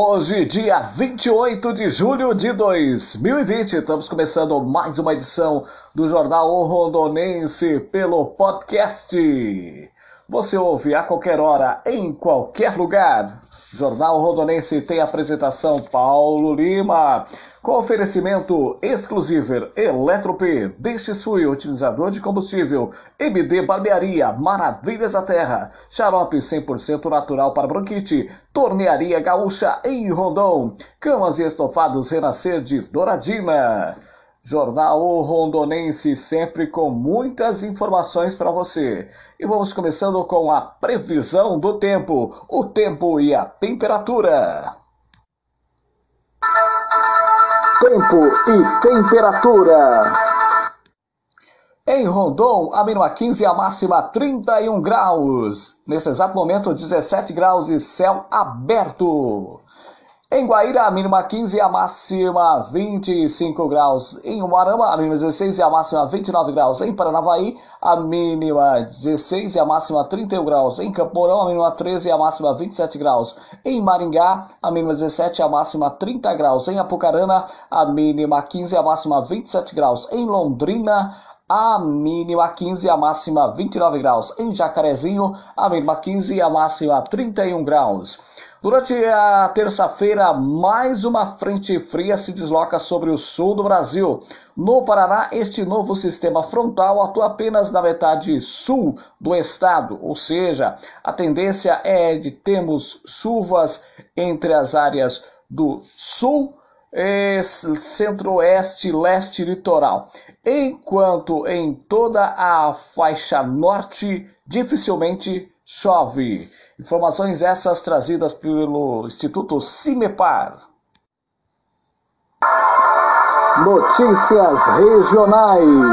Hoje, dia 28 de julho de 2020, estamos começando mais uma edição do Jornal o Rondonense pelo podcast. Você ouve a qualquer hora, em qualquer lugar. Jornal Rondonense tem apresentação Paulo Lima. Com oferecimento exclusivo Eletrop, Deixe Fuel, utilizador de combustível, MD Barbearia, Maravilhas da Terra, xarope 100% natural para bronquite, Tornearia Gaúcha em Rondon, camas e estofados Renascer de Douradina. Jornal Rondonense, sempre com muitas informações para você. E vamos começando com a previsão do tempo, o tempo e a temperatura. Tempo e temperatura. Em Rondon, a mínima 15 e a máxima 31 graus. Nesse exato momento, 17 graus e céu aberto. Em Guaíra, a mínima 15 e a máxima 25 graus. Em Umarama, a mínima 16 e a máxima 29 graus. Em Paranavaí, a mínima 16 e a máxima 31 graus. Em Campo Mourão, a mínima 13 e a máxima 27 graus. Em Maringá, a mínima 17 e a máxima 30 graus. Em Apucarana, a mínima 15 e a máxima 27 graus. Em Londrina, a mínima 15 e a máxima 29 graus. Em Jacarezinho, a mínima 15 e a máxima 31 graus. Durante a terça-feira, mais uma frente fria se desloca sobre o sul do Brasil. No Paraná, este novo sistema frontal atua apenas na metade sul do estado, ou seja, a tendência é de termos chuvas entre as áreas do sul centro-oeste, leste litoral, enquanto em toda a faixa norte dificilmente chove. Informações essas trazidas pelo Instituto Cimepar. Notícias regionais.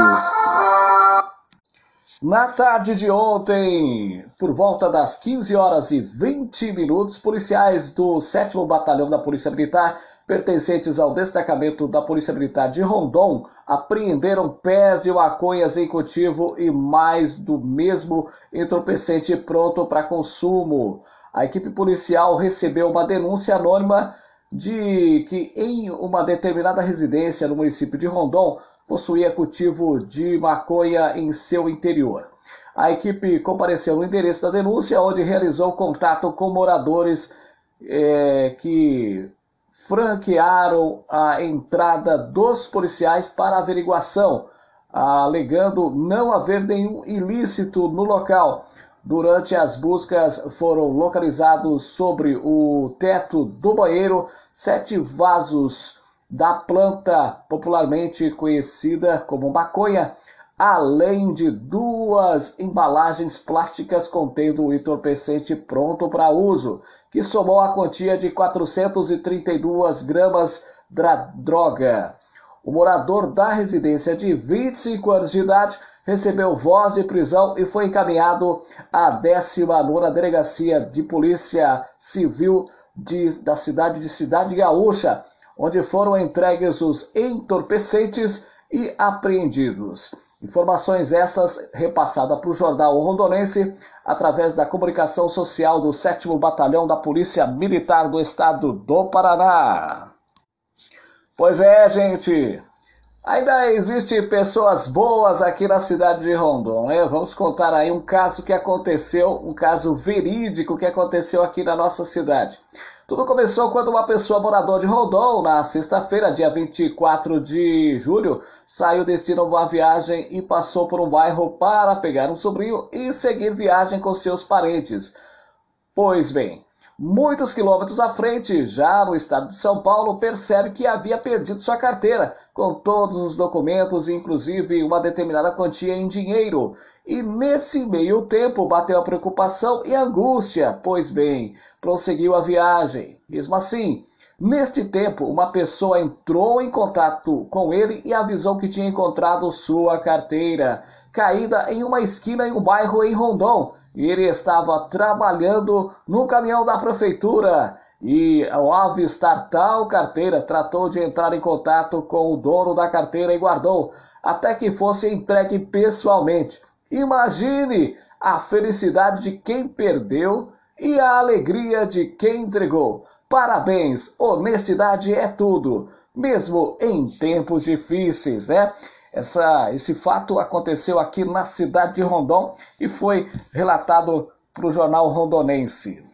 Na tarde de ontem, por volta das 15 horas e 20 minutos, policiais do 7 Batalhão da Polícia Militar pertencentes ao destacamento da Polícia Militar de Rondon apreenderam pés e maconhas em cultivo e mais do mesmo entorpecente pronto para consumo. A equipe policial recebeu uma denúncia anônima de que em uma determinada residência no município de Rondon possuía cultivo de maconha em seu interior. A equipe compareceu no endereço da denúncia, onde realizou contato com moradores é, que franquearam a entrada dos policiais para averiguação, alegando não haver nenhum ilícito no local. Durante as buscas foram localizados sobre o teto do banheiro sete vasos da planta popularmente conhecida como maconha, além de duas embalagens plásticas contendo o entorpecente pronto para uso, que somou a quantia de 432 gramas da droga. O morador da residência de 25 anos de idade recebeu voz de prisão e foi encaminhado à 19ª Delegacia de Polícia Civil de, da cidade de Cidade Gaúcha, onde foram entregues os entorpecentes e apreendidos. Informações essas repassadas para o jornal Rondonense através da comunicação social do 7 Batalhão da Polícia Militar do Estado do Paraná. Pois é, gente, ainda existem pessoas boas aqui na cidade de Rondon, né? Vamos contar aí um caso que aconteceu, um caso verídico que aconteceu aqui na nossa cidade. Tudo começou quando uma pessoa moradora de Rondon, na sexta-feira, dia 24 de julho, saiu destino a uma viagem e passou por um bairro para pegar um sobrinho e seguir viagem com seus parentes. Pois bem, muitos quilômetros à frente, já no estado de São Paulo, percebe que havia perdido sua carteira, com todos os documentos, inclusive uma determinada quantia em dinheiro. E nesse meio tempo bateu a preocupação e a angústia, pois bem, prosseguiu a viagem. Mesmo assim, Neste tempo, uma pessoa entrou em contato com ele e avisou que tinha encontrado sua carteira caída em uma esquina em um bairro em Rondon. Ele estava trabalhando no caminhão da prefeitura e, ao avistar tal carteira, tratou de entrar em contato com o dono da carteira e guardou até que fosse entregue pessoalmente. Imagine a felicidade de quem perdeu e a alegria de quem entregou. Parabéns, honestidade é tudo, mesmo em tempos difíceis, né? Essa, esse fato aconteceu aqui na cidade de Rondon e foi relatado para o jornal rondonense.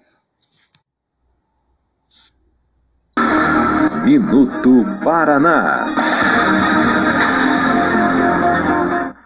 Minuto Paraná.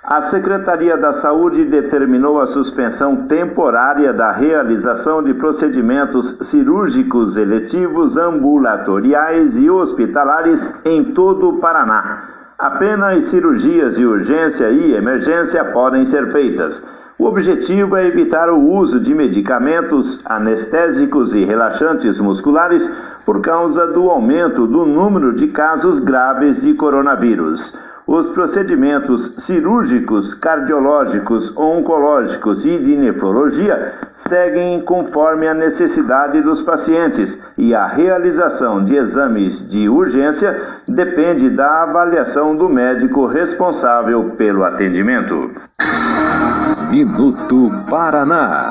A Secretaria da Saúde determinou a suspensão temporária da realização de procedimentos cirúrgicos eletivos ambulatoriais e hospitalares em todo o Paraná. Apenas cirurgias de urgência e emergência podem ser feitas. O objetivo é evitar o uso de medicamentos anestésicos e relaxantes musculares por causa do aumento do número de casos graves de coronavírus. Os procedimentos cirúrgicos, cardiológicos, oncológicos e de nefrologia seguem conforme a necessidade dos pacientes e a realização de exames de urgência depende da avaliação do médico responsável pelo atendimento. Minuto Paraná.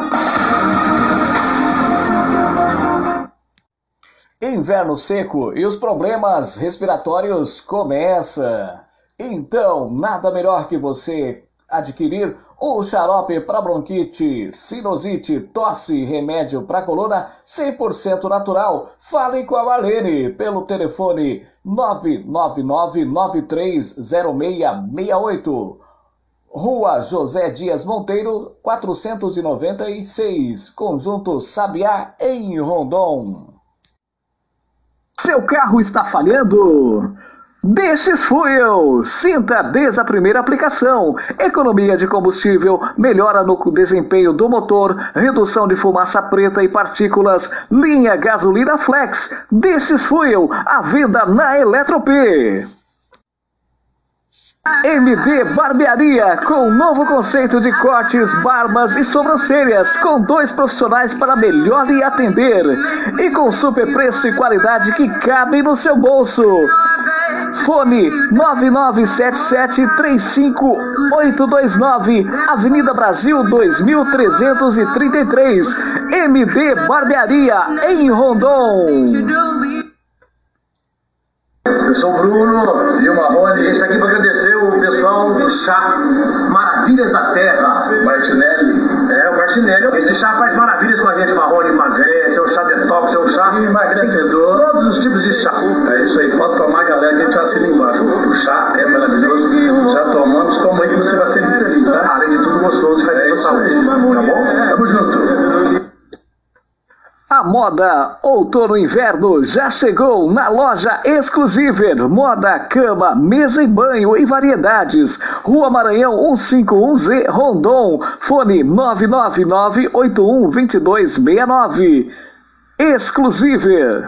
Inverno seco e os problemas respiratórios começam. Então, nada melhor que você adquirir o xarope para bronquite, sinusite, tosse, remédio para coluna 100% natural. Fale com a Marlene pelo telefone 999930668. Rua José Dias Monteiro, 496, Conjunto Sabiá, em Rondon. Seu carro está falhando? Destes Fuel. Sinta desde a primeira aplicação. Economia de combustível, melhora no desempenho do motor, redução de fumaça preta e partículas. Linha gasolina flex. Destes Fuel. A venda na Eletrop. MD Barbearia, com novo conceito de cortes, barbas e sobrancelhas, com dois profissionais para melhor lhe atender. E com super preço e qualidade que cabem no seu bolso. Fone 997735829, Avenida Brasil 2333, MD Barbearia, em Rondon. Eu sou o Bruno e o Marrone. A gente está aqui para agradecer o pessoal do chá Maravilhas da Terra. Martinelli. É, o Martinelli. Esse chá faz maravilhas com a gente, Marrone. Gostoso, vai ter saúde. Tá bom? Tamo junto. A moda outono-inverno já chegou na loja Exclusiver. Moda, cama, mesa e banho em variedades. Rua Maranhão 151Z, Rondon. Fone 999-812269. Exclusiver.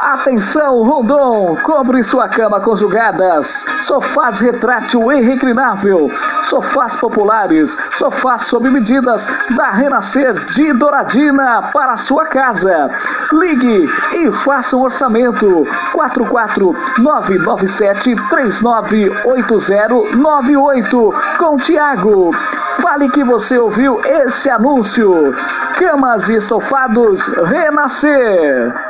Atenção, Rondon! Cobre sua cama conjugadas. Sofás retrátil e reclinável. Sofás populares. Sofás sob medidas da Renascer de Douradina para sua casa. Ligue e faça um orçamento. 44997398098 com Tiago. Fale que você ouviu esse anúncio. Camas e estofados Renascer.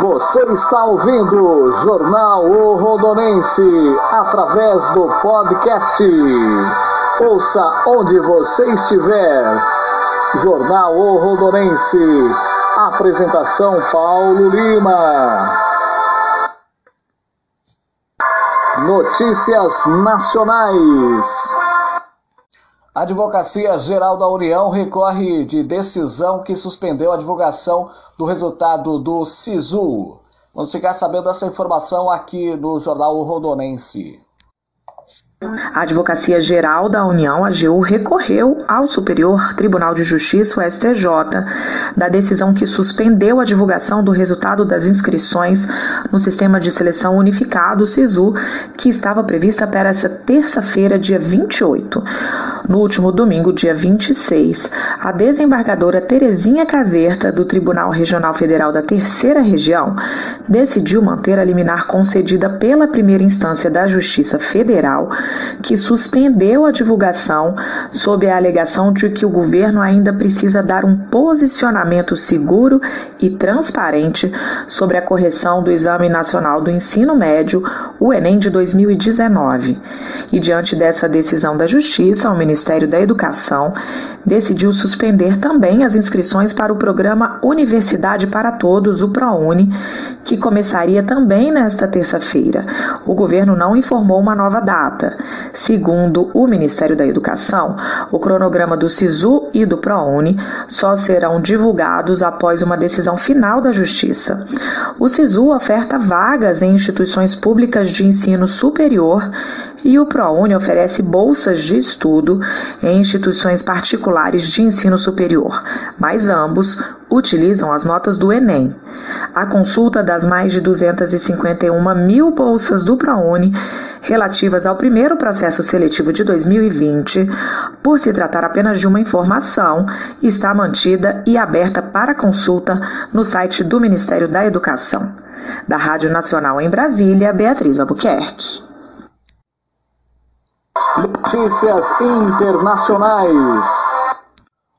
Você está ouvindo Jornal O Rondonense através do podcast. Ouça onde você estiver. Jornal O Rondonense. Apresentação Paulo Lima. Notícias Nacionais. A Advocacia Geral da União recorre de decisão que suspendeu a divulgação do resultado do SISU. Vamos ficar sabendo dessa informação aqui no Jornal Rondonense. A Advocacia Geral da União, AGU, recorreu ao Superior Tribunal de Justiça, o STJ, da decisão que suspendeu a divulgação do resultado das inscrições no Sistema de Seleção Unificado, SISU, que estava prevista para essa terça-feira, dia 28. No último domingo, dia 26, a desembargadora Terezinha Caserta, do Tribunal Regional Federal da Terceira Região, decidiu manter a liminar concedida pela primeira instância da Justiça Federal que suspendeu a divulgação sob a alegação de que o governo ainda precisa dar um posicionamento seguro e transparente sobre a correção do Exame Nacional do Ensino Médio, o Enem de 2019. E diante dessa decisão da Justiça, o Ministério da Educação decidiu suspender também as inscrições para o programa Universidade para Todos, o ProUni, que começaria também nesta terça-feira. O governo não informou uma nova data. Segundo o Ministério da Educação, o cronograma do SISU e do ProUni só serão divulgados após uma decisão final da Justiça. O SISU oferta vagas em instituições públicas de ensino superior e o ProUni oferece bolsas de estudo em instituições particulares de ensino superior, mas ambos utilizam as notas do Enem. A consulta das mais de 251 mil bolsas do ProUni relativas ao primeiro processo seletivo de 2020, por se tratar apenas de uma informação, está mantida e aberta para consulta no site do Ministério da Educação. Da Rádio Nacional em Brasília, Beatriz Albuquerque. Notícias internacionais.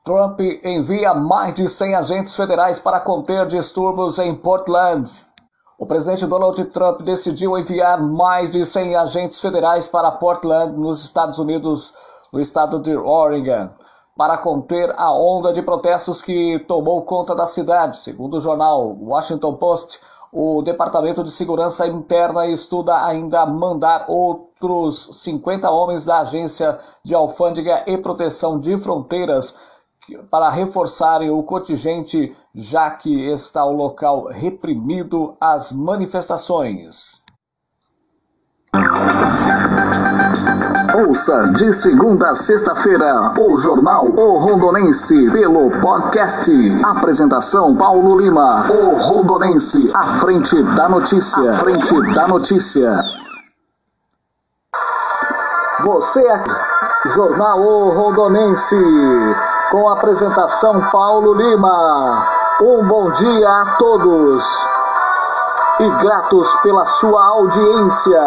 Trump envia mais de 100 agentes federais para conter distúrbios em Portland. O presidente Donald Trump decidiu enviar mais de 100 agentes federais para Portland, nos Estados Unidos, no estado de Oregon, para conter a onda de protestos que tomou conta da cidade. Segundo o jornal Washington Post, o Departamento de Segurança Interna estuda ainda mandar outros 50 homens da Agência de Alfândega e Proteção de Fronteiras para reforçarem o contingente, já que está o local reprimido às manifestações. Ouça de segunda a sexta-feira o Jornal O Rondonense pelo podcast. Apresentação Paulo Lima. O Rondonense, à frente da notícia. À frente da notícia. Você é Jornal O Rondonense com apresentação Paulo Lima. Um bom dia a todos e gratos pela sua audiência.